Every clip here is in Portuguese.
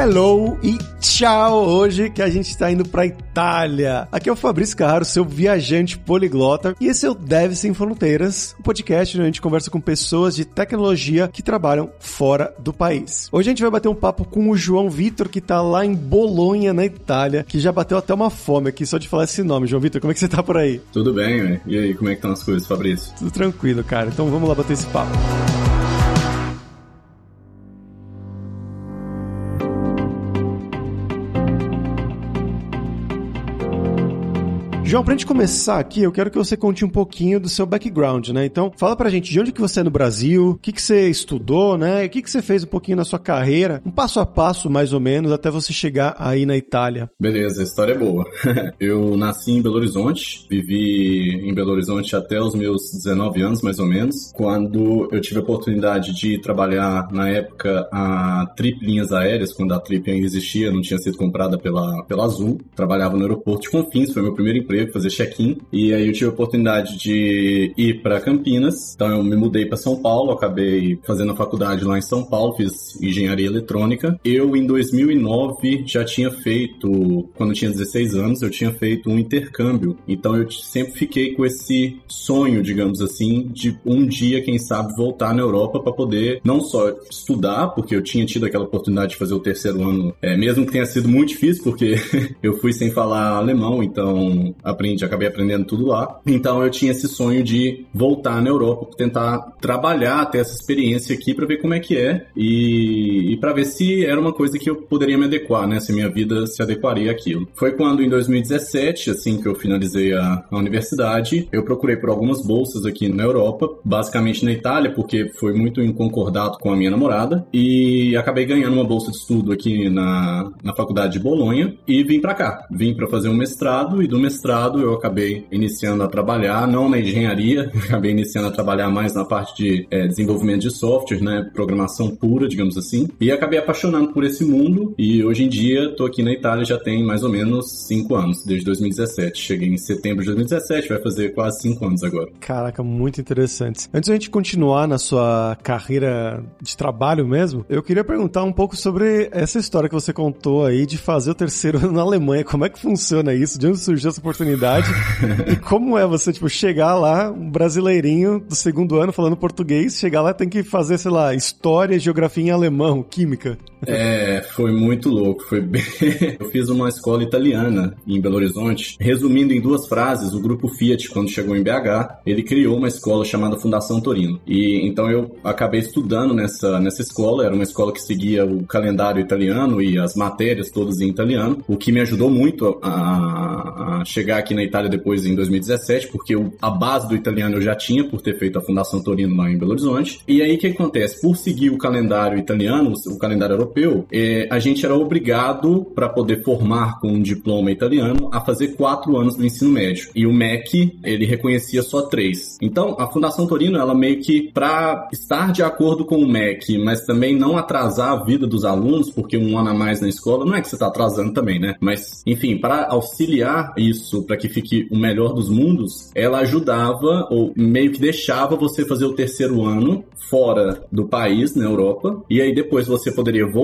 hello e tchau hoje que a gente está indo para Itália. Aqui é o Fabrício Carraro, seu viajante poliglota, e esse é o Deve Sem Fronteiras, um podcast onde a gente conversa com pessoas de tecnologia que trabalham fora do país. Hoje a gente vai bater um papo com o João Vitor, que está lá em Bolonha, na Itália, que já bateu até uma fome aqui só de falar esse nome. João Vitor, como é que você tá por aí? Tudo bem, né? E aí, como é que estão as coisas, Fabrício? Tudo tranquilo, cara. Então vamos lá bater esse papo. João, pra gente começar aqui, eu quero que você conte um pouquinho do seu background, né? Então, fala pra gente de onde que você é no Brasil, o que que você estudou, né? O que que você fez um pouquinho na sua carreira, um passo a passo, mais ou menos, até você chegar aí na Itália. Beleza, a história é boa. eu nasci em Belo Horizonte, vivi em Belo Horizonte até os meus 19 anos, mais ou menos, quando eu tive a oportunidade de trabalhar, na época, a Trip Linhas Aéreas, quando a Trip ainda existia, não tinha sido comprada pela, pela Azul. Trabalhava no aeroporto de Confins, foi meu primeiro emprego fazer check-in. E aí eu tive a oportunidade de ir para Campinas. Então eu me mudei para São Paulo, acabei fazendo a faculdade lá em São Paulo, fiz engenharia eletrônica. Eu em 2009 já tinha feito, quando eu tinha 16 anos, eu tinha feito um intercâmbio. Então eu sempre fiquei com esse sonho, digamos assim, de um dia, quem sabe, voltar na Europa para poder não só estudar, porque eu tinha tido aquela oportunidade de fazer o terceiro ano, é, mesmo que tenha sido muito difícil, porque eu fui sem falar alemão, então aprendi, acabei aprendendo tudo lá. Então eu tinha esse sonho de voltar na Europa, tentar trabalhar, ter essa experiência aqui para ver como é que é e, e para ver se era uma coisa que eu poderia me adequar, né? Se minha vida se adequaria àquilo. Foi quando em 2017, assim que eu finalizei a, a universidade, eu procurei por algumas bolsas aqui na Europa, basicamente na Itália, porque foi muito em com a minha namorada e acabei ganhando uma bolsa de estudo aqui na, na faculdade de Bolonha e vim para cá. Vim para fazer um mestrado e do mestrado eu acabei iniciando a trabalhar, não na engenharia, acabei iniciando a trabalhar mais na parte de é, desenvolvimento de software, né, programação pura, digamos assim, e acabei apaixonando por esse mundo e hoje em dia estou aqui na Itália já tem mais ou menos cinco anos, desde 2017. Cheguei em setembro de 2017, vai fazer quase cinco anos agora. Caraca, muito interessante. Antes da gente continuar na sua carreira de trabalho mesmo, eu queria perguntar um pouco sobre essa história que você contou aí de fazer o terceiro na Alemanha. Como é que funciona isso? De onde surgiu essa oportunidade? Oportunidade. e como é você, tipo, chegar lá, um brasileirinho do segundo ano falando português, chegar lá tem que fazer, sei lá, história, geografia em alemão, química. É, foi muito louco. Foi bem... Eu fiz uma escola italiana em Belo Horizonte. Resumindo em duas frases, o grupo Fiat, quando chegou em BH, ele criou uma escola chamada Fundação Torino. E então eu acabei estudando nessa, nessa escola. Era uma escola que seguia o calendário italiano e as matérias todas em italiano, o que me ajudou muito a, a chegar aqui na Itália depois em 2017, porque eu, a base do italiano eu já tinha por ter feito a Fundação Torino lá em Belo Horizonte. E aí o que acontece? Por seguir o calendário italiano, o calendário europeu, é, a gente era obrigado, para poder formar com um diploma italiano, a fazer quatro anos do ensino médio. E o MEC, ele reconhecia só três. Então, a Fundação Torino, ela meio que, para estar de acordo com o MEC, mas também não atrasar a vida dos alunos, porque um ano a mais na escola, não é que você está atrasando também, né? Mas, enfim, para auxiliar isso para que fique o melhor dos mundos, ela ajudava ou meio que deixava você fazer o terceiro ano fora do país, na Europa, e aí depois você poderia voltar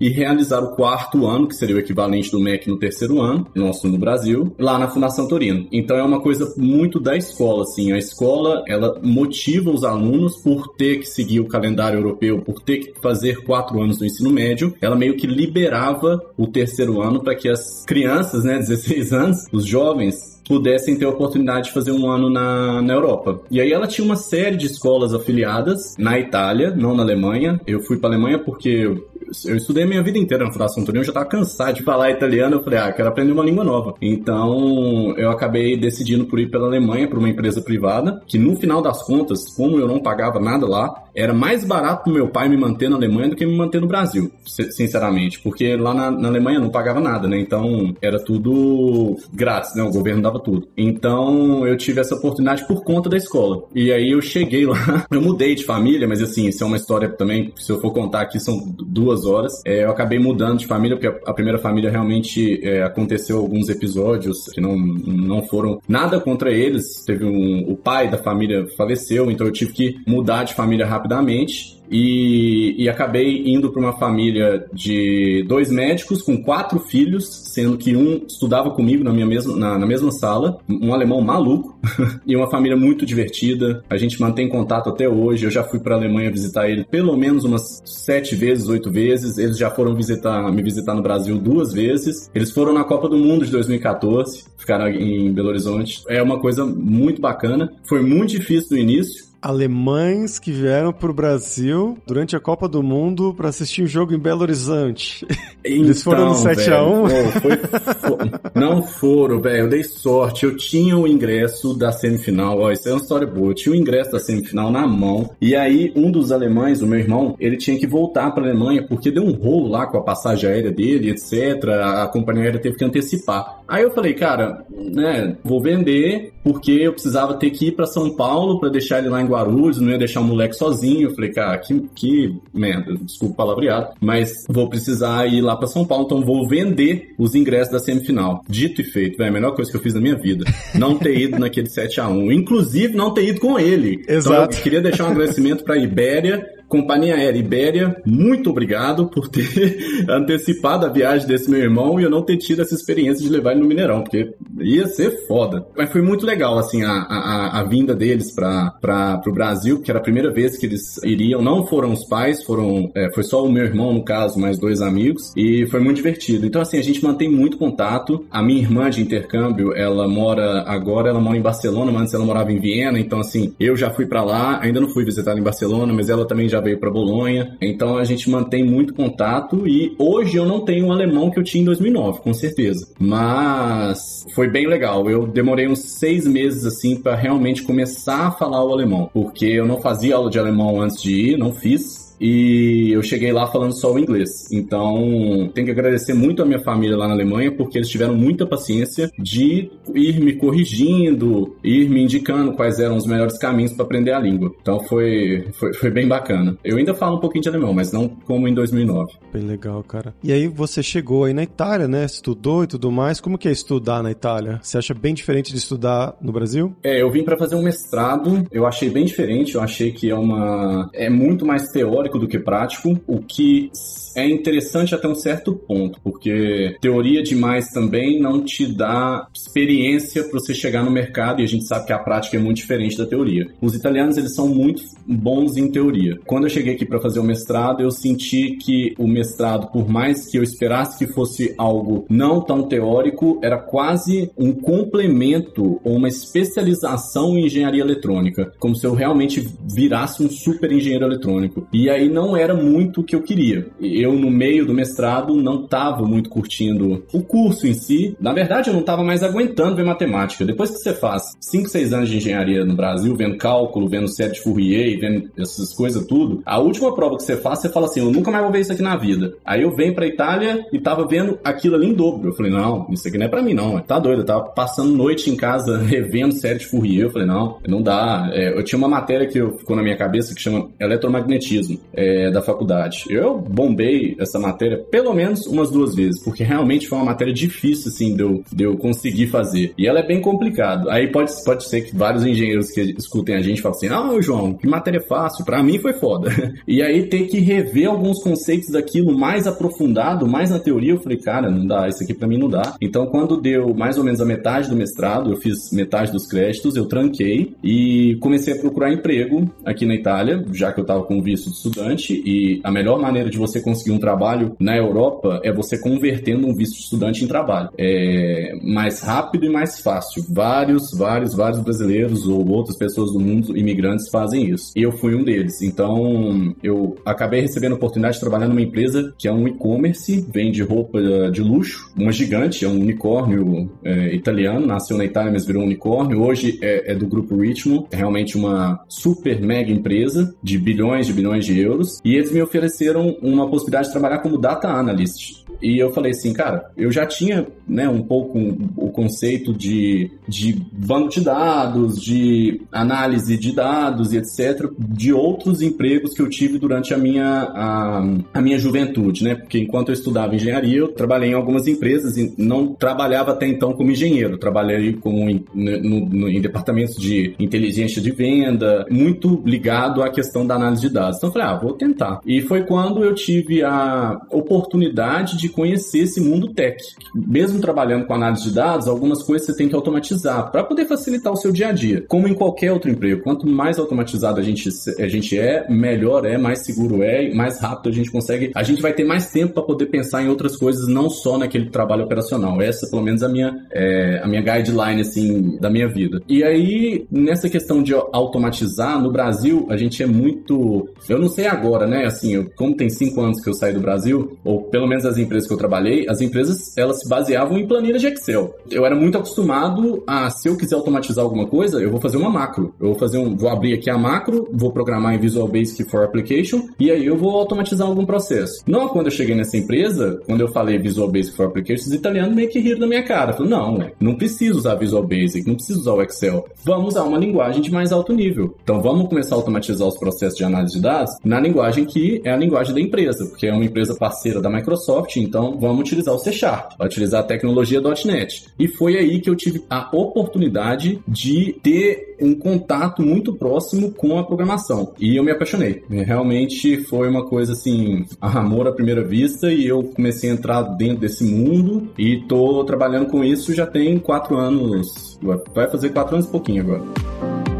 e realizar o quarto ano, que seria o equivalente do MEC no terceiro ano, nosso no Brasil, lá na Fundação Torino. Então é uma coisa muito da escola, assim, a escola, ela motiva os alunos por ter que seguir o calendário europeu, por ter que fazer quatro anos do ensino médio, ela meio que liberava o terceiro ano para que as crianças, né, 16 anos, os jovens pudessem ter a oportunidade de fazer um ano na, na Europa. E aí ela tinha uma série de escolas afiliadas na Itália, não na Alemanha. Eu fui para Alemanha porque eu estudei a minha vida inteira na Fundação Torino, eu já estava cansado de falar italiano, eu falei, ah, quero aprender uma língua nova. Então, eu acabei decidindo por ir pela Alemanha, para uma empresa privada, que no final das contas, como eu não pagava nada lá, era mais barato pro meu pai me manter na Alemanha do que me manter no Brasil, sinceramente, porque lá na, na Alemanha não pagava nada, né? Então, era tudo grátis, né? O governo dava tudo. Então, eu tive essa oportunidade por conta da escola. E aí eu cheguei lá, eu mudei de família, mas assim, isso é uma história também, se eu for contar aqui, são duas horas. É, eu acabei mudando de família, porque a, a primeira família realmente é, aconteceu alguns episódios que não, não foram nada contra eles. Teve um. O pai da família faleceu, então eu tive que mudar de família rapidamente. E, e acabei indo para uma família de dois médicos com quatro filhos, sendo que um estudava comigo na minha mesma, na, na mesma sala, um alemão maluco, e uma família muito divertida. A gente mantém contato até hoje. Eu já fui para a Alemanha visitar ele pelo menos umas sete vezes, oito vezes. Eles já foram visitar, me visitar no Brasil duas vezes. Eles foram na Copa do Mundo de 2014, ficaram em Belo Horizonte. É uma coisa muito bacana. Foi muito difícil no início, alemães que vieram para o Brasil durante a Copa do Mundo para assistir um jogo em Belo Horizonte. Então, Eles foram no 7x1? não foram, velho. Eu dei sorte. Eu tinha o ingresso da semifinal. Ó, isso é uma história boa. Eu tinha o ingresso da semifinal na mão. E aí, um dos alemães, o meu irmão, ele tinha que voltar para a Alemanha porque deu um rolo lá com a passagem aérea dele, etc. A companhia aérea teve que antecipar. Aí eu falei, cara, né, vou vender porque eu precisava ter que ir para São Paulo para deixar ele lá em Guarulhos, não ia deixar o moleque sozinho. Eu falei, cara, que, que merda, desculpa o palavreado, mas vou precisar ir lá para São Paulo, então vou vender os ingressos da semifinal. Dito e feito, é a melhor coisa que eu fiz na minha vida. Não ter ido naquele 7 a 1 inclusive não ter ido com ele. Exato. Então eu queria deixar um agradecimento para a Ibéria Companhia Aérea Ibéria, muito obrigado por ter antecipado a viagem desse meu irmão e eu não ter tido essa experiência de levar ele no Mineirão, porque ia ser foda. Mas foi muito legal, assim, a, a, a vinda deles para o Brasil, porque era a primeira vez que eles iriam. Não foram os pais, foram é, foi só o meu irmão, no caso, mais dois amigos, e foi muito divertido. Então, assim, a gente mantém muito contato. A minha irmã de intercâmbio, ela mora agora, ela mora em Barcelona, mas antes ela morava em Viena, então, assim, eu já fui para lá, ainda não fui visitar em Barcelona, mas ela também já veio para Bolonha. Então a gente mantém muito contato e hoje eu não tenho o alemão que eu tinha em 2009, com certeza. Mas foi bem legal. Eu demorei uns seis meses assim para realmente começar a falar o alemão, porque eu não fazia aula de alemão antes de ir, não fiz e eu cheguei lá falando só o inglês. Então, tenho que agradecer muito a minha família lá na Alemanha, porque eles tiveram muita paciência de ir me corrigindo, ir me indicando quais eram os melhores caminhos para aprender a língua. Então, foi, foi, foi, bem bacana. Eu ainda falo um pouquinho de alemão, mas não como em 2009. Bem legal, cara. E aí, você chegou aí na Itália, né? Estudou e tudo mais. Como que é estudar na Itália? Você acha bem diferente de estudar no Brasil? É, eu vim para fazer um mestrado. Eu achei bem diferente. Eu achei que é uma... É muito mais teórico teórico do que prático, o que é interessante até um certo ponto, porque teoria demais também não te dá experiência para você chegar no mercado e a gente sabe que a prática é muito diferente da teoria. Os italianos eles são muito bons em teoria. Quando eu cheguei aqui para fazer o mestrado, eu senti que o mestrado, por mais que eu esperasse que fosse algo não tão teórico, era quase um complemento ou uma especialização em engenharia eletrônica, como se eu realmente virasse um super engenheiro eletrônico. E aí não era muito o que eu queria eu, no meio do mestrado, não estava muito curtindo o curso em si. Na verdade, eu não estava mais aguentando ver matemática. Depois que você faz 5, 6 anos de engenharia no Brasil, vendo cálculo, vendo série de Fourier, vendo essas coisas tudo, a última prova que você faz, você fala assim, eu nunca mais vou ver isso aqui na vida. Aí eu venho pra Itália e tava vendo aquilo ali em dobro. Eu falei, não, isso aqui não é pra mim não, tá doido. Eu tava passando noite em casa revendo série de Fourier. Eu falei, não, não dá. É, eu tinha uma matéria que eu, ficou na minha cabeça que chama eletromagnetismo é, da faculdade. Eu bombei essa matéria pelo menos umas duas vezes, porque realmente foi uma matéria difícil, assim, de eu, de eu conseguir fazer. E ela é bem complicada. Aí pode, pode ser que vários engenheiros que escutem a gente falem assim: ah, João, que matéria fácil. Para mim foi foda. e aí ter que rever alguns conceitos daquilo mais aprofundado, mais na teoria, eu falei, cara, não dá, isso aqui para mim não dá. Então, quando deu mais ou menos a metade do mestrado, eu fiz metade dos créditos, eu tranquei e comecei a procurar emprego aqui na Itália, já que eu tava com visto de estudante, e a melhor maneira de você conseguir conseguir um trabalho na Europa é você convertendo um visto de estudante em trabalho. É mais rápido e mais fácil. Vários, vários, vários brasileiros ou outras pessoas do mundo, imigrantes, fazem isso. E eu fui um deles. Então, eu acabei recebendo a oportunidade de trabalhar numa empresa que é um e-commerce, vende roupa de luxo, uma gigante, é um unicórnio é, italiano, nasceu na Itália, mas virou um unicórnio. Hoje é, é do grupo Ritmo, é realmente uma super mega empresa de bilhões de bilhões de euros. E eles me ofereceram uma possibilidade de trabalhar como data analyst. E eu falei assim, cara, eu já tinha né, um pouco o conceito de, de banco de dados, de análise de dados e etc., de outros empregos que eu tive durante a minha, a, a minha juventude, né? Porque enquanto eu estudava engenharia, eu trabalhei em algumas empresas e não trabalhava até então como engenheiro, trabalhei como em, no, no, em departamentos de inteligência de venda, muito ligado à questão da análise de dados. Então eu falei, ah, vou tentar. E foi quando eu tive a oportunidade de conhecer esse mundo tech. Mesmo trabalhando com análise de dados, algumas coisas você tem que automatizar para poder facilitar o seu dia a dia. Como em qualquer outro emprego, quanto mais automatizado a gente, a gente é, melhor é, mais seguro é, mais rápido a gente consegue. A gente vai ter mais tempo para poder pensar em outras coisas, não só naquele trabalho operacional. Essa, pelo menos, a minha, é, a minha guideline assim da minha vida. E aí, nessa questão de automatizar, no Brasil, a gente é muito. Eu não sei agora, né? Assim, eu, como tem cinco anos que eu saí do Brasil, ou pelo menos as empresas que eu trabalhei, as empresas elas se baseavam em planilhas de Excel. Eu era muito acostumado a, se eu quiser automatizar alguma coisa, eu vou fazer uma macro. Eu vou fazer um, vou abrir aqui a macro, vou programar em Visual Basic for Application e aí eu vou automatizar algum processo. Não quando eu cheguei nessa empresa, quando eu falei Visual Basic for Application, os italianos meio que riram na minha cara. Falaram, não, não precisa usar Visual Basic, não precisa usar o Excel. Vamos usar uma linguagem de mais alto nível. Então vamos começar a automatizar os processos de análise de dados na linguagem que é a linguagem da empresa, porque é uma empresa parceira da Microsoft, então vamos utilizar o C Sharp, utilizar a tecnologia .NET. E foi aí que eu tive a oportunidade de ter um contato muito próximo com a programação. E eu me apaixonei. Realmente foi uma coisa assim, amor à primeira vista, e eu comecei a entrar dentro desse mundo e tô trabalhando com isso já tem quatro anos. Vai fazer quatro anos e pouquinho agora.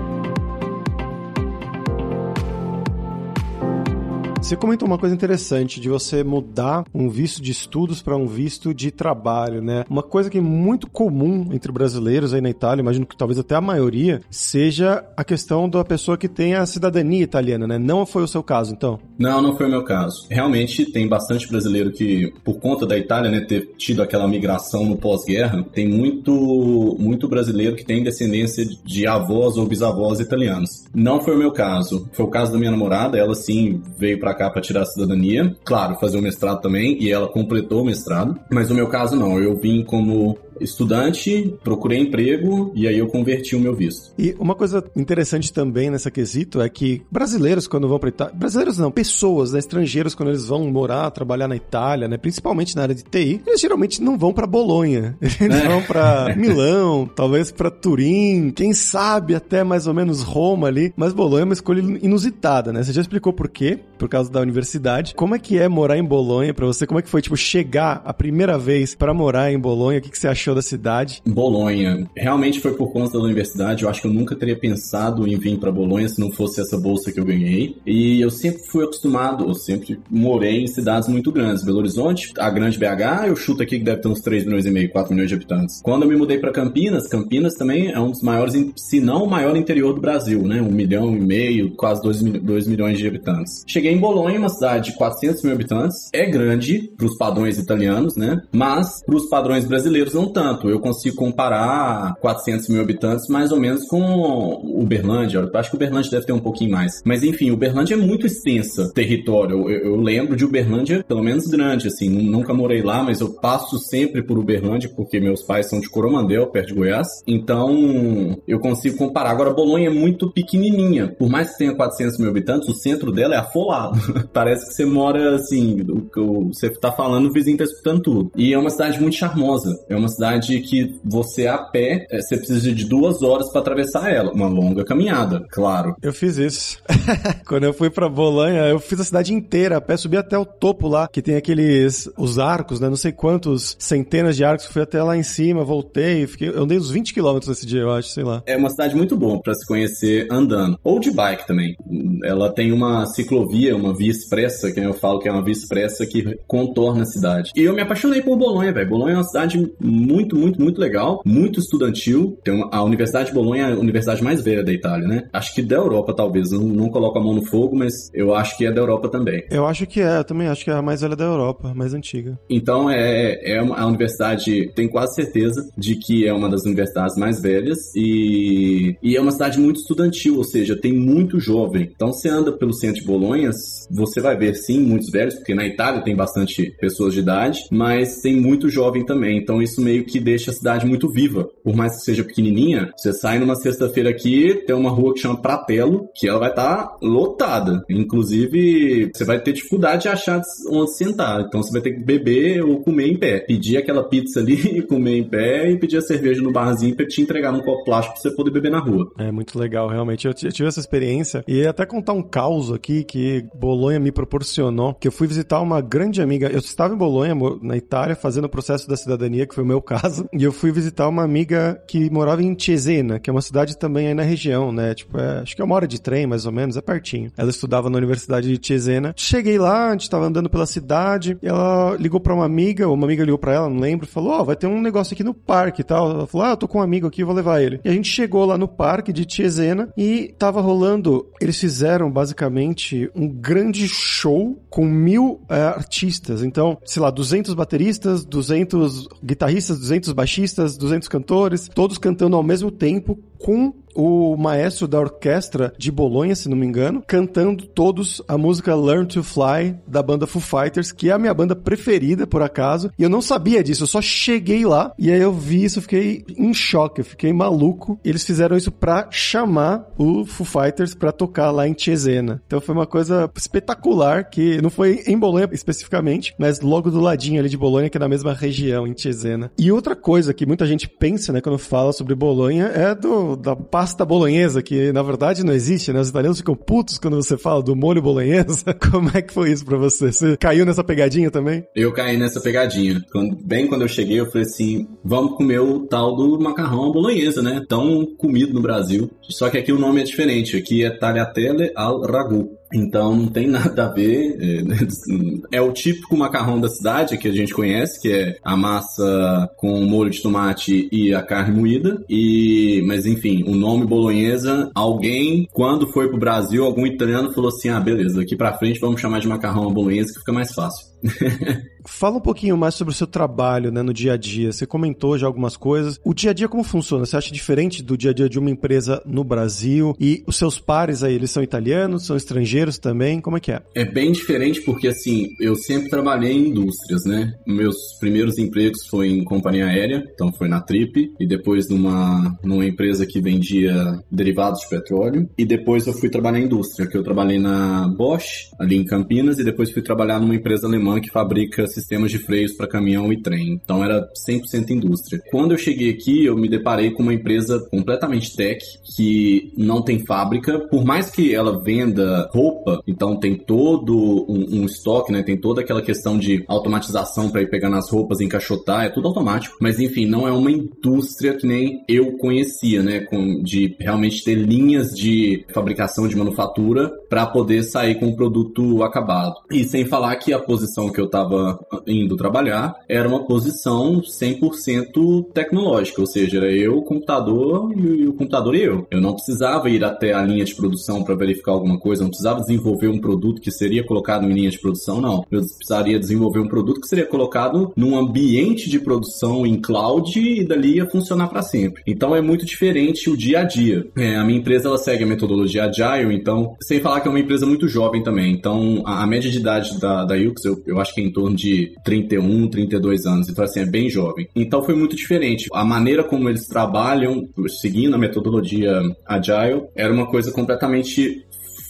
Você comentou uma coisa interessante de você mudar um visto de estudos para um visto de trabalho, né? Uma coisa que é muito comum entre brasileiros aí na Itália, imagino que talvez até a maioria, seja a questão da pessoa que tem a cidadania italiana, né? Não foi o seu caso, então? Não, não foi o meu caso. Realmente tem bastante brasileiro que, por conta da Itália, né, ter tido aquela migração no pós-guerra, tem muito, muito brasileiro que tem descendência de avós ou bisavós italianos. Não foi o meu caso. Foi o caso da minha namorada, ela sim veio para cá para tirar a cidadania. Claro, fazer o mestrado também, e ela completou o mestrado. Mas no meu caso, não. Eu vim como estudante, procurei emprego e aí eu converti o meu visto. E uma coisa interessante também nessa quesito é que brasileiros quando vão para Itália, brasileiros não, pessoas, né, estrangeiros quando eles vão morar, trabalhar na Itália, né, principalmente na área de TI, eles geralmente não vão para Bolonha, eles é. vão para Milão, talvez para Turim, quem sabe até mais ou menos Roma ali, mas Bolonha é uma escolha inusitada, né? Você já explicou por quê? Por causa da universidade. Como é que é morar em Bolonha para você? Como é que foi tipo chegar a primeira vez para morar em Bolonha? O que, que você achou achou da cidade? Bolonha. Realmente foi por conta da universidade. Eu acho que eu nunca teria pensado em vir para Bolonha se não fosse essa bolsa que eu ganhei. E eu sempre fui acostumado, eu sempre morei em cidades muito grandes. Belo Horizonte, a grande BH, eu chuto aqui que deve ter uns 3 milhões e meio, 4 milhões de habitantes. Quando eu me mudei para Campinas, Campinas também é um dos maiores, se não o maior interior do Brasil, né? Um milhão e meio, quase 2 milhões de habitantes. Cheguei em Bolonha, uma cidade de 400 mil habitantes. É grande para os padrões italianos, né? Mas para os padrões brasileiros não tanto. Eu consigo comparar 400 mil habitantes mais ou menos com Uberlândia. Eu acho que Uberlândia deve ter um pouquinho mais. Mas enfim, Uberlândia é muito extensa território. Eu, eu lembro de Uberlândia pelo menos grande, assim. Nunca morei lá, mas eu passo sempre por Uberlândia porque meus pais são de Coromandel, perto de Goiás. Então eu consigo comparar. Agora, Bolonha é muito pequenininha. Por mais que tenha 400 mil habitantes, o centro dela é afolado. Parece que você mora assim, o que você tá falando, o vizinho tá escutando tudo. E é uma cidade muito charmosa. É uma cidade cidade que você a pé, é, você precisa de duas horas para atravessar ela. Uma longa caminhada, claro. Eu fiz isso. Quando eu fui para Bolonha, eu fiz a cidade inteira a pé, subi até o topo lá, que tem aqueles os arcos, né? Não sei quantos centenas de arcos. Fui até lá em cima, voltei, fiquei, eu andei uns 20 quilômetros esse dia, eu acho, sei lá. É uma cidade muito boa para se conhecer andando. Ou de bike também. Ela tem uma ciclovia, uma via expressa, que eu falo que é uma via expressa que contorna a cidade. E eu me apaixonei por Bolonha, velho. Bolonha é uma cidade muito muito, muito, muito legal, muito estudantil. Tem uma, a Universidade de Bolonha é a universidade mais velha da Itália, né? Acho que da Europa, talvez. Não, não coloco a mão no fogo, mas eu acho que é da Europa também. Eu acho que é, eu também acho que é a mais velha da Europa, mais antiga. Então, é, é uma, a universidade, tenho quase certeza de que é uma das universidades mais velhas e, e é uma cidade muito estudantil, ou seja, tem muito jovem. Então, você anda pelo centro de Bolonha, você vai ver sim muitos velhos, porque na Itália tem bastante pessoas de idade, mas tem muito jovem também. Então, isso meio que deixa a cidade muito viva. Por mais que seja pequenininha, você sai numa sexta-feira aqui, tem uma rua que chama Pratelo, que ela vai estar tá lotada. Inclusive, você vai ter dificuldade de achar onde sentar. Então, você vai ter que beber ou comer em pé. Pedir aquela pizza ali, comer em pé e pedir a cerveja no barzinho pra te entregar num copo plástico pra você poder beber na rua. É muito legal, realmente. Eu tive essa experiência e até contar um caos aqui que Bolonha me proporcionou, que eu fui visitar uma grande amiga. Eu estava em Bolonha, na Itália, fazendo o processo da cidadania, que foi o meu caso, e eu fui visitar uma amiga que morava em Cesena, que é uma cidade também aí na região, né? Tipo, é, acho que é uma hora de trem, mais ou menos, é pertinho. Ela estudava na Universidade de Cesena. Cheguei lá, a gente tava andando pela cidade, e ela ligou pra uma amiga, ou uma amiga ligou pra ela, não lembro, falou, ó, oh, vai ter um negócio aqui no parque e tal. Ela falou, ah, eu tô com um amigo aqui, vou levar ele. E a gente chegou lá no parque de Cesena e tava rolando, eles fizeram basicamente um grande show com mil é, artistas. Então, sei lá, 200 bateristas, 200 guitarristas, 200 baixistas, 200 cantores, todos cantando ao mesmo tempo com o maestro da orquestra de Bolonha, se não me engano, cantando todos a música Learn to Fly da banda Foo Fighters, que é a minha banda preferida, por acaso. E eu não sabia disso, eu só cheguei lá e aí eu vi isso, eu fiquei em choque, eu fiquei maluco. Eles fizeram isso pra chamar o Foo Fighters pra tocar lá em Cesena. Então foi uma coisa espetacular, que não foi em Bolonha especificamente, mas logo do ladinho ali de Bolonha, que é na mesma região, em Cesena. E outra coisa que muita gente pensa, né, quando fala sobre Bolonha, é do, da pasta bolonhesa, que na verdade não existe, né? Os italianos ficam putos quando você fala do molho bolonhesa. Como é que foi isso pra você? Você caiu nessa pegadinha também? Eu caí nessa pegadinha. Quando, bem quando eu cheguei, eu falei assim: vamos comer o tal do macarrão bolonhesa, né? Tão comido no Brasil. Só que aqui o nome é diferente. Aqui é tagliatelle al ragu. Então não tem nada a ver. É, é, o típico macarrão da cidade que a gente conhece, que é a massa com molho de tomate e a carne moída. E, mas enfim, o nome bolonhesa, alguém quando foi pro Brasil, algum italiano falou assim: "Ah, beleza, daqui para frente vamos chamar de macarrão bolonhesa que fica mais fácil". Fala um pouquinho mais sobre o seu trabalho, né, no dia a dia. Você comentou já algumas coisas. O dia a dia como funciona? Você acha diferente do dia a dia de uma empresa no Brasil? E os seus pares aí, eles são italianos, são estrangeiros também? Como é que é? É bem diferente porque assim, eu sempre trabalhei em indústrias, né? Meus primeiros empregos foi em companhia aérea, então foi na Trip e depois numa numa empresa que vendia derivados de petróleo e depois eu fui trabalhar em indústria, que eu trabalhei na Bosch, ali em Campinas e depois fui trabalhar numa empresa alemã que fabrica sistemas de freios para caminhão e trem. Então era 100% indústria. Quando eu cheguei aqui, eu me deparei com uma empresa completamente tech que não tem fábrica, por mais que ela venda roupa, então tem todo um, um estoque, né? Tem toda aquela questão de automatização para ir pegando as roupas, encaixotar, é tudo automático. Mas enfim, não é uma indústria que nem eu conhecia, né? Com, de realmente ter linhas de fabricação de manufatura para poder sair com o produto acabado. E sem falar que a posição que eu estava indo trabalhar era uma posição 100% tecnológica, ou seja, era eu, o computador e o computador e eu. Eu não precisava ir até a linha de produção para verificar alguma coisa, não precisava desenvolver um produto que seria colocado em linha de produção, não. Eu precisaria desenvolver um produto que seria colocado num ambiente de produção em cloud e dali ia funcionar para sempre. Então é muito diferente o dia a dia. É, a minha empresa ela segue a metodologia Agile, então, sem falar que é uma empresa muito jovem também. Então, a, a média de idade da, da UX, eu, eu acho que é em torno de 31, 32 anos. Então, assim, é bem jovem. Então, foi muito diferente. A maneira como eles trabalham, seguindo a metodologia Agile, era uma coisa completamente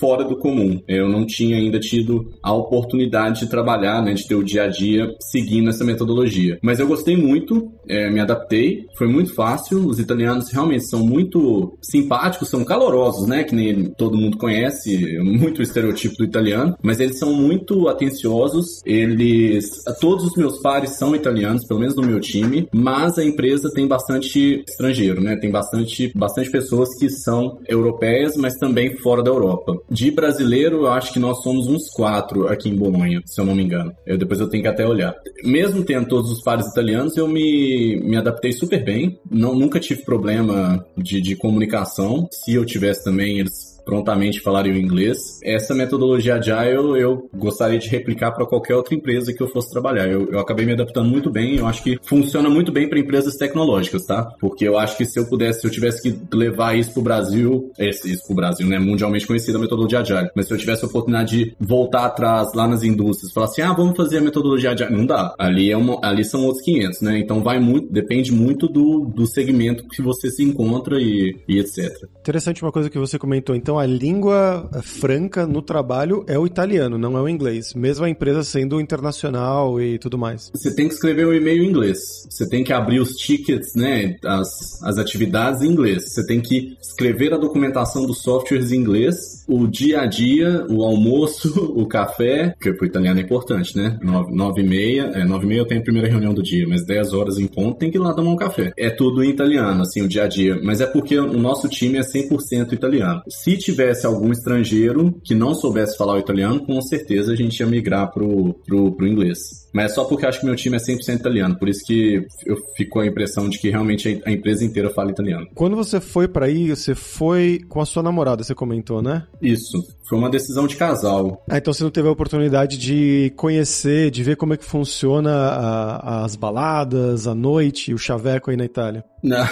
fora do comum. Eu não tinha ainda tido a oportunidade de trabalhar, né, de ter o dia a dia seguindo essa metodologia. Mas eu gostei muito, é, me adaptei, foi muito fácil. Os italianos realmente são muito simpáticos, são calorosos, né, que nem todo mundo conhece, muito estereotipo do italiano, mas eles são muito atenciosos. Eles, todos os meus pares são italianos, pelo menos no meu time, mas a empresa tem bastante estrangeiro, né? Tem bastante, bastante pessoas que são europeias, mas também fora da Europa. De brasileiro, acho que nós somos uns quatro aqui em Bolonha, se eu não me engano. Eu, depois eu tenho que até olhar. Mesmo tendo todos os pares italianos, eu me, me adaptei super bem. Não, nunca tive problema de, de comunicação. Se eu tivesse também, eles prontamente falariam inglês. Essa metodologia Agile eu gostaria de replicar para qualquer outra empresa que eu fosse trabalhar. Eu, eu acabei me adaptando muito bem, eu acho que funciona muito bem para empresas tecnológicas, tá? Porque eu acho que se eu pudesse, se eu tivesse que levar isso pro Brasil, esse, isso pro Brasil, né? Mundialmente conhecida a metodologia Agile. Mas se eu tivesse a oportunidade de voltar atrás lá nas indústrias, falar assim, ah, vamos fazer a metodologia Agile. Não dá. Ali, é uma, ali são outros 500, né? Então vai muito, depende muito do, do segmento que você se encontra e, e etc. Interessante uma coisa que você comentou. Então, a língua franca no trabalho é o italiano, não é o inglês, mesmo a empresa sendo internacional e tudo mais. Você tem que escrever um e-mail em inglês. Você tem que abrir os tickets, né, as, as atividades em inglês. Você tem que escrever a documentação dos softwares em inglês, o dia a dia, o almoço, o café, porque pro italiano é importante, né? Nove, nove e meia, é, nove e meia eu tenho a primeira reunião do dia, mas dez horas em ponto tem que ir lá tomar um café. É tudo em italiano, assim, o dia a dia. Mas é porque o nosso time é 100% italiano. Se tivesse algum estrangeiro que não soubesse falar o italiano, com certeza a gente ia migrar pro, pro, pro inglês. Mas é só porque eu acho que meu time é 100% italiano, por isso que eu fico a impressão de que realmente a empresa inteira fala italiano. Quando você foi para aí, você foi com a sua namorada, você comentou, né? Isso. Foi uma decisão de casal. Ah, então você não teve a oportunidade de conhecer, de ver como é que funciona a, as baladas, a noite, o chaveco aí na Itália? Não,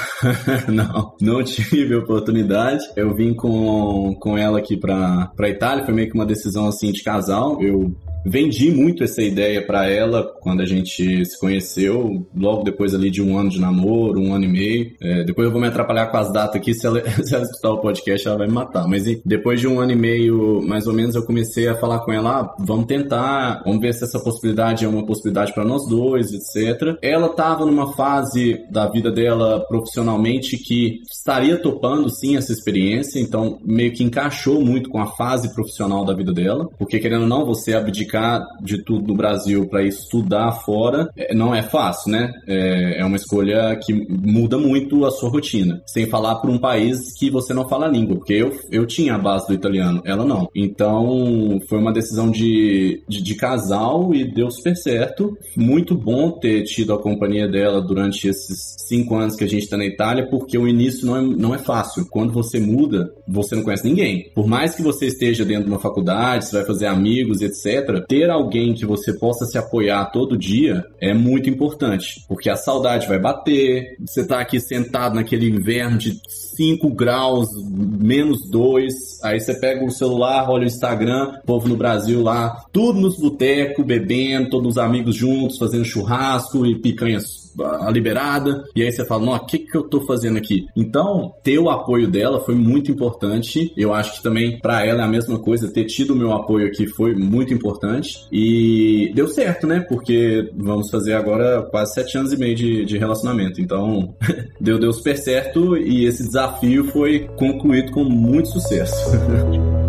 não, não tive oportunidade. Eu vim com, com ela aqui pra, pra Itália, foi meio que uma decisão assim de casal. Eu vendi muito essa ideia para ela quando a gente se conheceu, logo depois ali de um ano de namoro, um ano e meio. É, depois eu vou me atrapalhar com as datas aqui, se ela, se ela escutar o podcast ela vai me matar. Mas depois de um ano e meio, mais ou menos, eu comecei a falar com ela, ah, vamos tentar, vamos ver se essa possibilidade é uma possibilidade para nós dois, etc. Ela estava numa fase da vida dela profissionalmente que estaria topando sim essa experiência, então meio que encaixou muito com a fase profissional da vida dela, porque querendo ou não, você abdicar de tudo no Brasil para estudar fora é, não é fácil, né? É, é uma escolha que muda muito a sua rotina. Sem falar para um país que você não fala a língua, porque eu, eu tinha a base do italiano, ela não. Então foi uma decisão de, de, de casal e deu super certo. Muito bom ter tido a companhia dela durante esses cinco anos que a gente está na Itália, porque o início não é, não é fácil. Quando você muda, você não conhece ninguém. Por mais que você esteja dentro de uma faculdade, você vai fazer amigos, etc ter alguém que você possa se apoiar todo dia é muito importante, porque a saudade vai bater, você tá aqui sentado naquele inverno de 5 graus, menos 2, aí você pega o celular, olha o Instagram, povo no Brasil lá, tudo nos botecos, bebendo, todos os amigos juntos, fazendo churrasco e picanhas a liberada, e aí você fala, não, o que que eu tô fazendo aqui? Então, ter o apoio dela foi muito importante. Eu acho que também para ela é a mesma coisa, ter tido o meu apoio aqui foi muito importante. E deu certo, né? Porque vamos fazer agora quase sete anos e meio de, de relacionamento. Então, deu, deu super certo e esse desafio foi concluído com muito sucesso.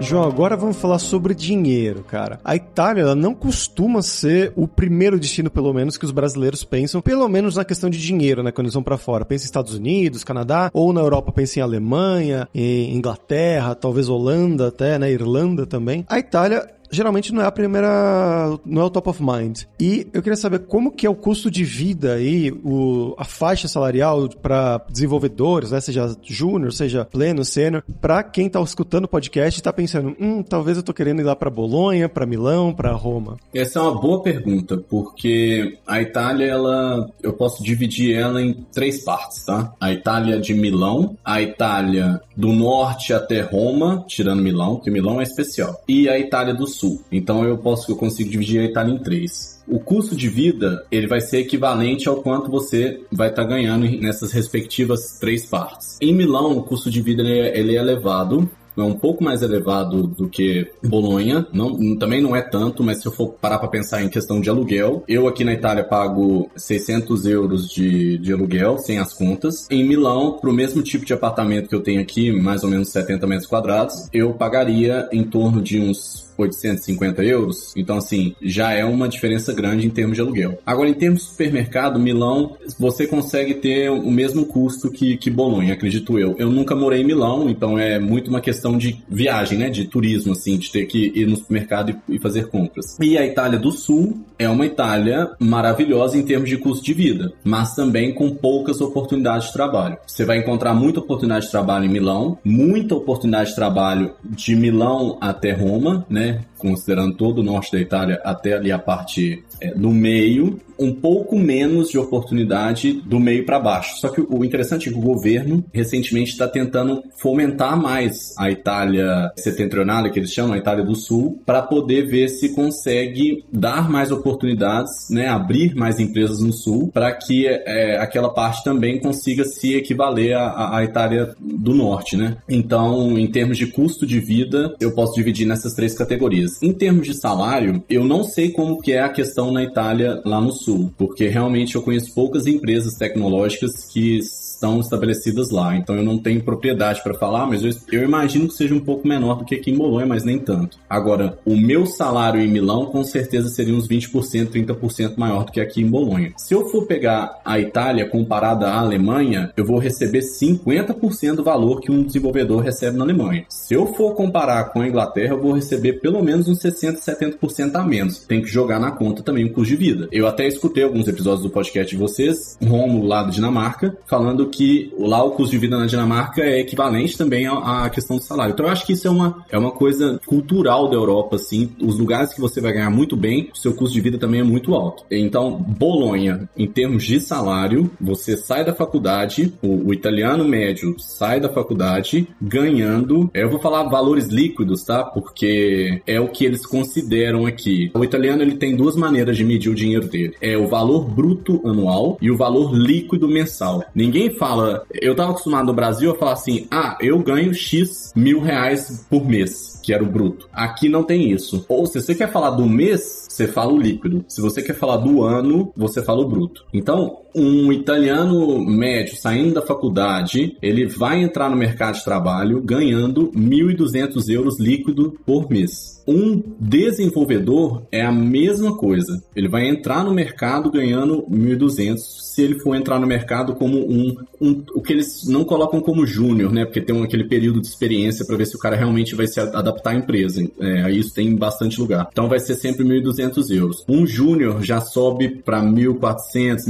João, agora vamos falar sobre dinheiro, cara. A Itália, ela não costuma ser o primeiro destino, pelo menos, que os brasileiros pensam, pelo menos na questão de dinheiro, né, quando eles vão para fora. Pensa em Estados Unidos, Canadá, ou na Europa pensa em Alemanha, em Inglaterra, talvez Holanda até, né, Irlanda também. A Itália geralmente não é a primeira, não é o top of mind. E eu queria saber como que é o custo de vida aí, o, a faixa salarial para desenvolvedores, né, seja júnior, seja pleno, sênior, para quem tá escutando o podcast e tá pensando, hum, talvez eu tô querendo ir lá para Bolonha, para Milão, para Roma. Essa é uma boa pergunta, porque a Itália, ela, eu posso dividir ela em três partes, tá? A Itália de Milão, a Itália do norte até Roma, tirando Milão, porque Milão é especial, e a Itália do sul. Então eu posso, eu consigo dividir a Itália em três. O custo de vida ele vai ser equivalente ao quanto você vai estar tá ganhando nessas respectivas três partes. Em Milão, o custo de vida ele é, ele é elevado, é um pouco mais elevado do que Bolonha, não, também não é tanto, mas se eu for parar para pensar em questão de aluguel, eu aqui na Itália pago 600 euros de, de aluguel, sem as contas. Em Milão, para o mesmo tipo de apartamento que eu tenho aqui, mais ou menos 70 metros quadrados, eu pagaria em torno de uns 850 euros. Então, assim, já é uma diferença grande em termos de aluguel. Agora, em termos de supermercado, Milão, você consegue ter o mesmo custo que, que Bolonha, acredito eu. Eu nunca morei em Milão, então é muito uma questão de viagem, né? De turismo, assim, de ter que ir no supermercado e, e fazer compras. E a Itália do Sul é uma Itália maravilhosa em termos de custo de vida, mas também com poucas oportunidades de trabalho. Você vai encontrar muita oportunidade de trabalho em Milão, muita oportunidade de trabalho de Milão até Roma, né? né? Considerando todo o norte da Itália até ali a parte é, do meio, um pouco menos de oportunidade do meio para baixo. Só que o interessante é que o governo recentemente está tentando fomentar mais a Itália setentrional, que eles chamam, a Itália do Sul, para poder ver se consegue dar mais oportunidades, né, abrir mais empresas no Sul, para que é, aquela parte também consiga se equivaler à, à Itália do Norte, né? Então, em termos de custo de vida, eu posso dividir nessas três categorias. Em termos de salário, eu não sei como que é a questão na Itália lá no Sul Sul, porque realmente eu conheço poucas empresas tecnológicas que estão estabelecidas lá. Então eu não tenho propriedade para falar, mas eu, eu, imagino que seja um pouco menor do que aqui em Bolonha, mas nem tanto. Agora, o meu salário em Milão com certeza seria uns 20%, 30% maior do que aqui em Bolonha. Se eu for pegar a Itália comparada à Alemanha, eu vou receber 50% do valor que um desenvolvedor recebe na Alemanha. Se eu for comparar com a Inglaterra, eu vou receber pelo menos uns 60, 70% a menos. Tem que jogar na conta também o custo de vida. Eu até escutei alguns episódios do podcast de vocês, Romulo lá da Dinamarca, falando que lá o custo de vida na Dinamarca é equivalente também à, questão do salário. Então eu acho que isso é uma, é uma coisa cultural da Europa, assim. Os lugares que você vai ganhar muito bem, o seu custo de vida também é muito alto. Então, Bolonha, em termos de salário, você sai da faculdade, o, o italiano médio sai da faculdade ganhando, eu vou falar valores líquidos, tá? Porque é o que eles consideram aqui. O italiano ele tem duas maneiras de medir o dinheiro dele. É o valor bruto anual e o valor líquido mensal. Ninguém fala. Eu tava acostumado no Brasil a falar assim: ah, eu ganho X mil reais por mês, que era o bruto. Aqui não tem isso. Ou se você quer falar do mês, você fala o líquido. Se você quer falar do ano, você fala o bruto. Então, um italiano médio saindo da faculdade, ele vai entrar no mercado de trabalho ganhando 1.200 euros líquido por mês. Um desenvolvedor é a mesma coisa. Ele vai entrar no mercado ganhando 1.200 se ele for entrar no mercado como um, um o que eles não colocam como júnior, né? Porque tem um, aquele período de experiência para ver se o cara realmente vai se adaptar à empresa. É, isso tem bastante lugar. Então vai ser sempre 1.200 euros. Um júnior já sobe para 1.400,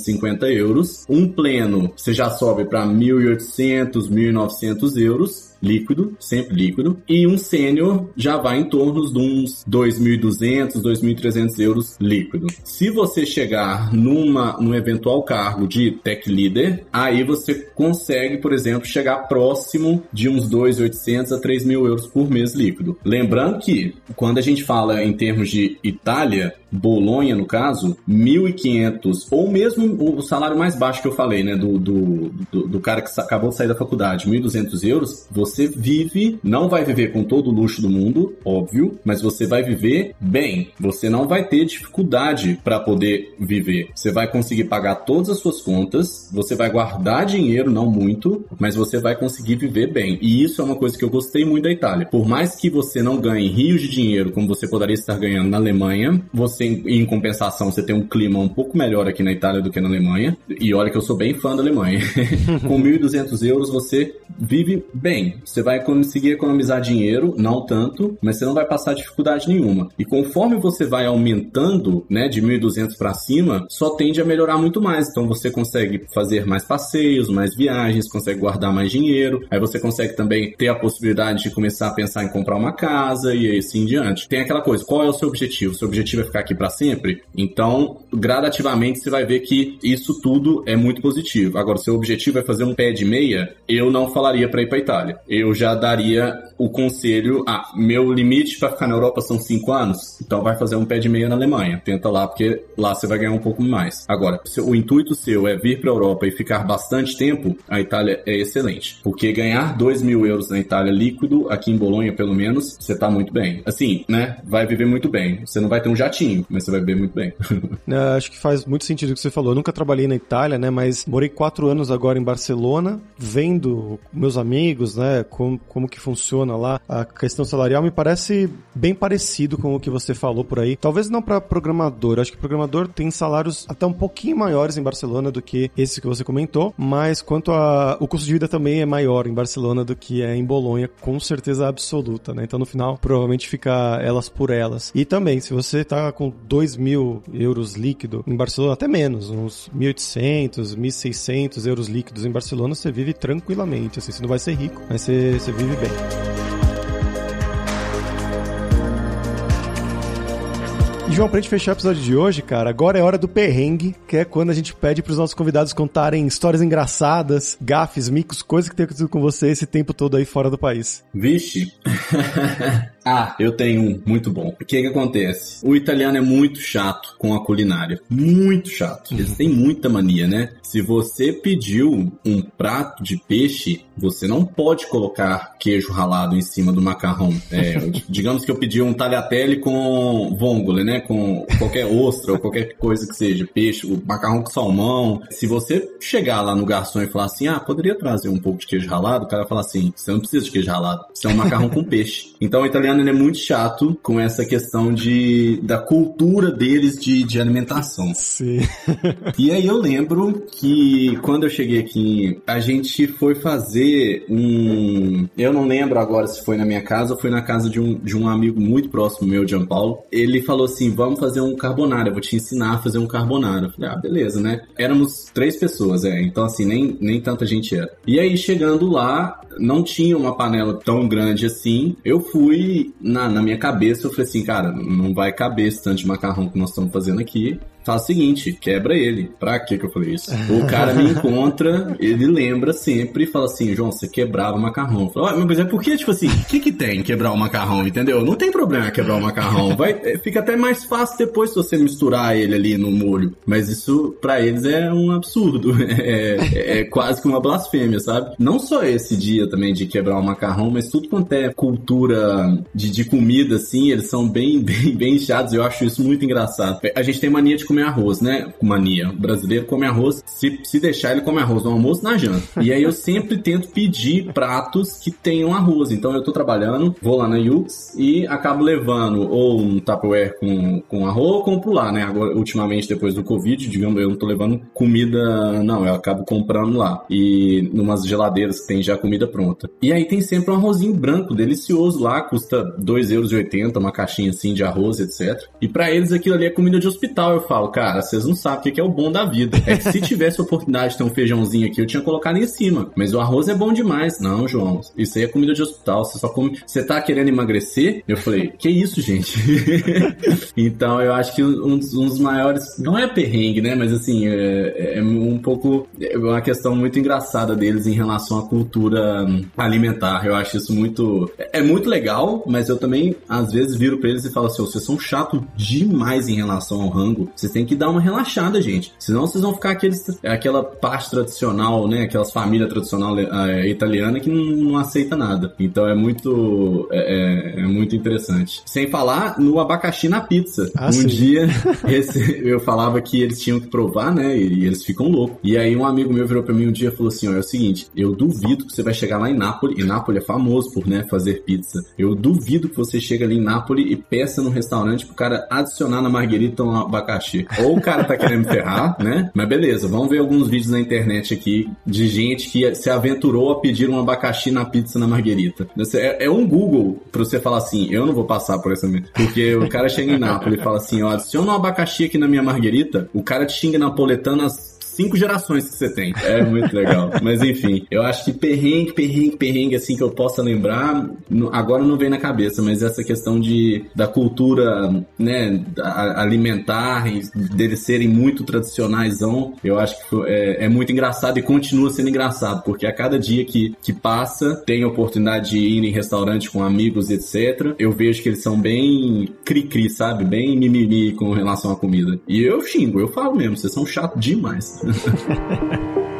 1.450 euros. Um pleno você já sobe para 1.800, 1.900 euros líquido, sempre líquido, e um sênior já vai em torno de uns 2.200, 2.300 euros líquido. Se você chegar numa, num eventual cargo de tech leader, aí você consegue, por exemplo, chegar próximo de uns 2.800 a 3.000 euros por mês líquido. Lembrando que, quando a gente fala em termos de Itália, Bolonha, no caso, 1.500, ou mesmo o salário mais baixo que eu falei, né, do, do, do, do cara que acabou de sair da faculdade, 1.200 euros, você vive, não vai viver com todo o luxo do mundo, óbvio, mas você vai viver bem. Você não vai ter dificuldade para poder viver. Você vai conseguir pagar todas as suas contas, você vai guardar dinheiro, não muito, mas você vai conseguir viver bem. E isso é uma coisa que eu gostei muito da Itália. Por mais que você não ganhe rios de dinheiro como você poderia estar ganhando na Alemanha, você você, em compensação, você tem um clima um pouco melhor aqui na Itália do que na Alemanha. E olha que eu sou bem fã da Alemanha. Com 1.200 euros você vive bem. Você vai conseguir economizar dinheiro, não tanto, mas você não vai passar dificuldade nenhuma. E conforme você vai aumentando, né, de 1.200 para cima, só tende a melhorar muito mais. Então você consegue fazer mais passeios, mais viagens, consegue guardar mais dinheiro. Aí você consegue também ter a possibilidade de começar a pensar em comprar uma casa e assim em diante. Tem aquela coisa, qual é o seu objetivo? O seu objetivo é ficar aqui aqui para sempre. Então, gradativamente você vai ver que isso tudo é muito positivo. Agora, se o objetivo é fazer um pé de meia, eu não falaria para ir para Itália. Eu já daria o conselho, ah, meu limite para ficar na Europa são cinco anos, então vai fazer um pé de meia na Alemanha. Tenta lá, porque lá você vai ganhar um pouco mais. Agora, se o intuito seu é vir para a Europa e ficar bastante tempo, a Itália é excelente. Porque ganhar 2 mil euros na Itália líquido, aqui em Bolonha pelo menos, você tá muito bem. Assim, né? Vai viver muito bem. Você não vai ter um jatinho, mas você vai beber muito bem. É, acho que faz muito sentido o que você falou. Eu nunca trabalhei na Itália, né? Mas morei quatro anos agora em Barcelona, vendo meus amigos, né? Como, como que funciona lá a questão salarial. Me parece bem parecido com o que você falou por aí. Talvez não para programador. Acho que programador tem salários até um pouquinho maiores em Barcelona do que esse que você comentou. Mas quanto a. O custo de vida também é maior em Barcelona do que é em Bolonha, com certeza absoluta, né? Então no final, provavelmente fica elas por elas. E também, se você tá com 2 mil euros líquido em Barcelona, até menos, uns 1.800, 1.600 euros líquidos em Barcelona, você vive tranquilamente. Assim, você não vai ser rico, mas você, você vive bem. E João, pra gente fechar o episódio de hoje, cara, agora é hora do perrengue, que é quando a gente pede pros nossos convidados contarem histórias engraçadas, gafes, micos, coisas que tem acontecido com você esse tempo todo aí fora do país. Vixe! ah, eu tenho um muito bom. O que que acontece? O italiano é muito chato com a culinária. Muito chato. Eles têm muita mania, né? Se você pediu um prato de peixe, você não pode colocar queijo ralado em cima do macarrão. É, digamos que eu pedi um tagliatelle com vongole, né? Com qualquer ostra ou qualquer coisa que seja, peixe, o macarrão com salmão. Se você chegar lá no garçom e falar assim, ah, poderia trazer um pouco de queijo ralado, o cara vai falar assim, você não precisa de queijo ralado, você é um macarrão com peixe. Então o italiano ele é muito chato com essa questão de da cultura deles de, de alimentação. Sim. e aí eu lembro que quando eu cheguei aqui, a gente foi fazer um. Eu não lembro agora se foi na minha casa ou foi na casa de um, de um amigo muito próximo meu, Jean Paulo. Ele falou assim: vamos fazer um carbonara, eu vou te ensinar a fazer um carbonara. Eu falei, ah, beleza, né? Éramos três pessoas, é. Então, assim, nem, nem tanta gente era. E aí, chegando lá, não tinha uma panela tão grande assim. Eu fui, na, na minha cabeça, eu falei assim, cara, não vai caber esse tanto de macarrão que nós estamos fazendo aqui faz o seguinte, quebra ele. Pra que que eu falei isso? O cara me encontra, ele lembra sempre e fala assim, João, você quebrava o macarrão. Eu falo, mas é porque, tipo assim, o que que tem quebrar o macarrão, entendeu? Não tem problema quebrar o macarrão. Vai, é, fica até mais fácil depois se você misturar ele ali no molho. Mas isso, para eles, é um absurdo. É, é, é, quase que uma blasfêmia, sabe? Não só esse dia também de quebrar o macarrão, mas tudo quanto é cultura de, de comida, assim, eles são bem, bem, bem chatos. Eu acho isso muito engraçado. A gente tem mania de comer arroz, né? Mania. O brasileiro come arroz. Se, se deixar, ele come arroz no almoço na janta. E aí eu sempre tento pedir pratos que tenham arroz. Então eu tô trabalhando, vou lá na Yux e acabo levando ou um Tupperware com, com arroz ou compro lá, né? Agora, ultimamente, depois do Covid, digamos, eu não tô levando comida, não. Eu acabo comprando lá. E numas geladeiras que tem já comida pronta. E aí tem sempre um arrozinho branco, delicioso lá. Custa 2,80 euros, uma caixinha assim de arroz, etc. E para eles aquilo ali é comida de hospital, eu falo falo, cara, vocês não sabem o que é o bom da vida. É que se tivesse oportunidade de ter um feijãozinho aqui, eu tinha colocado em cima. Mas o arroz é bom demais. Não, João, isso aí é comida de hospital. Você só come. Você tá querendo emagrecer? Eu falei, que isso, gente? então eu acho que um dos, um dos, maiores. Não é perrengue, né? Mas assim, é, é um pouco. É uma questão muito engraçada deles em relação à cultura alimentar. Eu acho isso muito. É muito legal, mas eu também, às vezes, viro pra eles e falo assim: vocês são chato demais em relação ao rango. Vocês têm que dar uma relaxada, gente. Senão vocês vão ficar aqueles, aquela parte tradicional, né? Aquelas famílias tradicional é, italiana que não, não, aceita nada. Então é muito é, é, é, muito interessante. Sem falar no abacaxi na pizza. Ah, um sim. dia esse, eu falava que eles tinham que provar, né? E, e, eles ficam loucos. E aí um amigo meu virou para mim um dia e falou assim: ó, é o seguinte, eu duvido que você vai chegar lá em Nápoles. E Nápoles é famoso por, né, fazer pizza. Eu duvido que você chega ali em Nápoles e peça no restaurante pro cara adicionar na marguerita um abacaxi. Ou o cara tá querendo ferrar, né? Mas beleza, vamos ver alguns vídeos na internet aqui de gente que se aventurou a pedir um abacaxi na pizza na marguerita. É, é um Google pra você falar assim, eu não vou passar por essa... Porque o cara chega em Nápoles e fala assim, ó, adiciona um abacaxi aqui na minha marguerita, o cara te xinga napoletano as cinco gerações que você tem. É muito legal. Mas enfim, eu acho que perrengue, perrengue, perrengue, assim, que eu possa lembrar, agora não vem na cabeça, mas essa questão de, da cultura, né, alimentar, deles serem muito tradicionais, eu acho que é, é, muito engraçado e continua sendo engraçado, porque a cada dia que, que passa, tem a oportunidade de ir em restaurante com amigos, etc. Eu vejo que eles são bem cri-cri, sabe? Bem mimimi com relação à comida. E eu xingo, eu falo mesmo, vocês são chatos demais.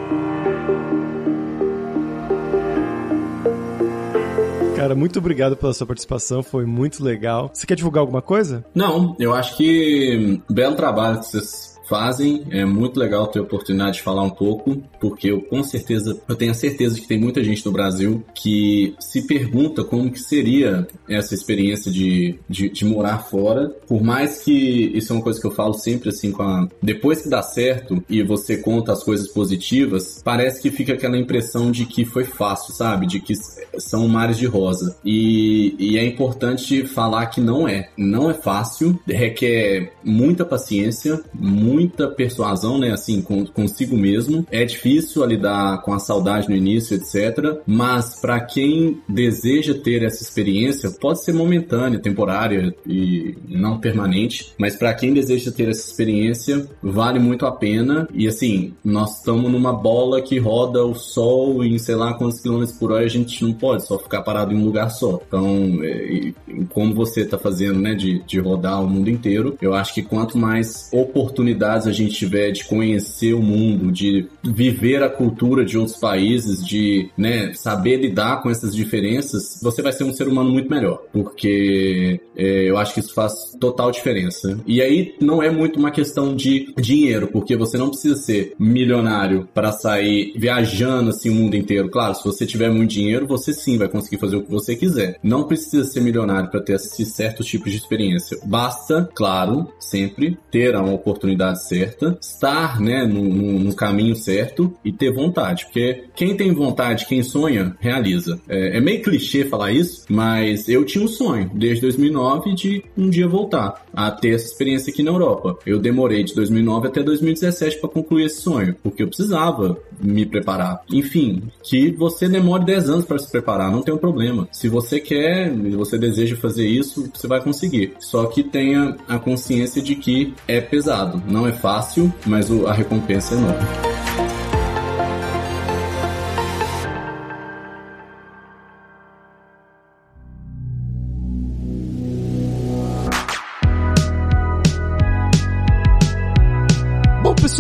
Cara, muito obrigado pela sua participação, foi muito legal. Você quer divulgar alguma coisa? Não, eu acho que belo trabalho que vocês fazem. É muito legal ter a oportunidade de falar um pouco, porque eu com certeza, eu tenho a certeza que tem muita gente no Brasil que se pergunta como que seria essa experiência de, de, de morar fora. Por mais que isso é uma coisa que eu falo sempre assim com a... Depois que dá certo e você conta as coisas positivas, parece que fica aquela impressão de que foi fácil, sabe? De que são mares de rosa. E, e é importante falar que não é. Não é fácil, requer muita paciência, muito muita persuasão, né, assim, com, consigo mesmo. É difícil lidar com a saudade no início, etc. Mas para quem deseja ter essa experiência, pode ser momentânea, temporária e não permanente, mas para quem deseja ter essa experiência, vale muito a pena. E assim, nós estamos numa bola que roda o sol em sei lá quantos quilômetros por hora, a gente não pode só ficar parado em um lugar só. Então, é, como você está fazendo, né, de, de rodar o mundo inteiro, eu acho que quanto mais oportunidade oportunidades a gente tiver de conhecer o mundo, de viver a cultura de outros países, de né, saber lidar com essas diferenças, você vai ser um ser humano muito melhor. Porque é, eu acho que isso faz total diferença. E aí não é muito uma questão de dinheiro, porque você não precisa ser milionário para sair viajando assim o mundo inteiro. Claro, se você tiver muito dinheiro, você sim vai conseguir fazer o que você quiser. Não precisa ser milionário para ter esse certo tipo de experiência. Basta, claro, sempre ter uma oportunidade certa, estar né, no, no, no, caminho certo e ter vontade. Porque quem tem vontade, quem sonha, realiza. É, é, meio clichê falar isso, mas eu tinha um sonho desde 2009 de um dia voltar a ter essa experiência aqui na Europa. Eu demorei de 2009 até 2017 para concluir esse sonho, porque eu precisava me preparar. Enfim, que você demore 10 anos para se preparar, não tem um problema. Se você quer, você deseja fazer isso, você vai conseguir. Só que tenha a consciência de que é pesado, não é fácil, mas a recompensa é enorme.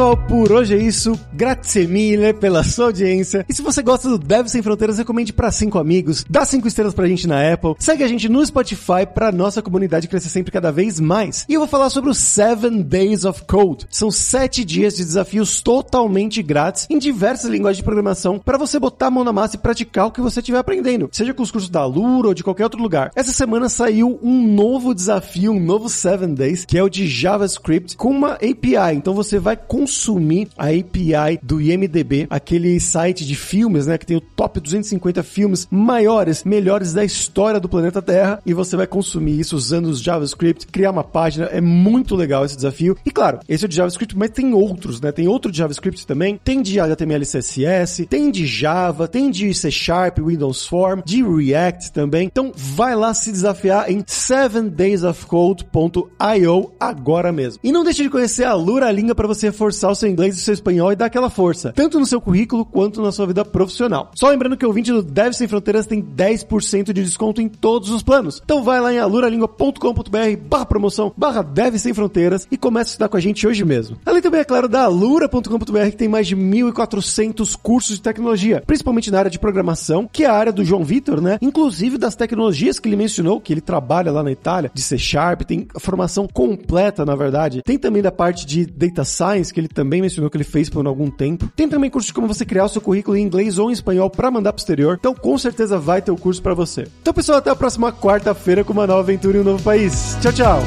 Pessoal, por hoje é isso. Grazie mille pela sua audiência. E se você gosta do Dev Sem Fronteiras, recomende para cinco amigos, dá cinco estrelas pra gente na Apple, segue a gente no Spotify pra nossa comunidade crescer sempre cada vez mais. E eu vou falar sobre os Seven Days of Code. São sete dias de desafios totalmente grátis em diversas linguagens de programação para você botar a mão na massa e praticar o que você estiver aprendendo, seja com os cursos da Lura ou de qualquer outro lugar. Essa semana saiu um novo desafio, um novo Seven Days, que é o de JavaScript com uma API. Então você vai com consumir a API do IMDB, aquele site de filmes, né, que tem o top 250 filmes maiores, melhores da história do planeta Terra, e você vai consumir isso usando os JavaScript, criar uma página, é muito legal esse desafio. E claro, esse é de JavaScript, mas tem outros, né? Tem outro de JavaScript também, tem de HTML CSS, tem de Java, tem de C Sharp, Windows Form, de React também. Então vai lá se desafiar em 7daysofcode.io agora mesmo. E não deixe de conhecer a Lura Língua para você reforçar reforçar o seu inglês e o seu espanhol e dar aquela força, tanto no seu currículo quanto na sua vida profissional. Só lembrando que o ouvinte do Deve Sem Fronteiras tem 10% de desconto em todos os planos. Então vai lá em aluralingua.com.br barra promoção barra Deve Sem Fronteiras e comece a estudar com a gente hoje mesmo. Além também, é claro, da alura.com.br que tem mais de 1.400 cursos de tecnologia, principalmente na área de programação, que é a área do João Vitor, né? Inclusive das tecnologias que ele mencionou, que ele trabalha lá na Itália, de C Sharp, tem formação completa, na verdade. Tem também da parte de Data Science, que ele também mencionou que ele fez por algum tempo. Tem também curso de como você criar o seu currículo em inglês ou em espanhol para mandar pro exterior. Então, com certeza vai ter o curso para você. Então, pessoal, até a próxima quarta-feira com uma nova aventura em um novo país. Tchau, tchau.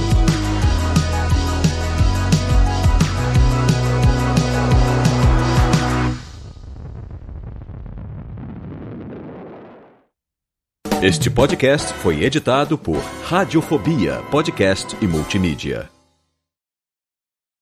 Este podcast foi editado por Radiofobia, podcast e multimídia.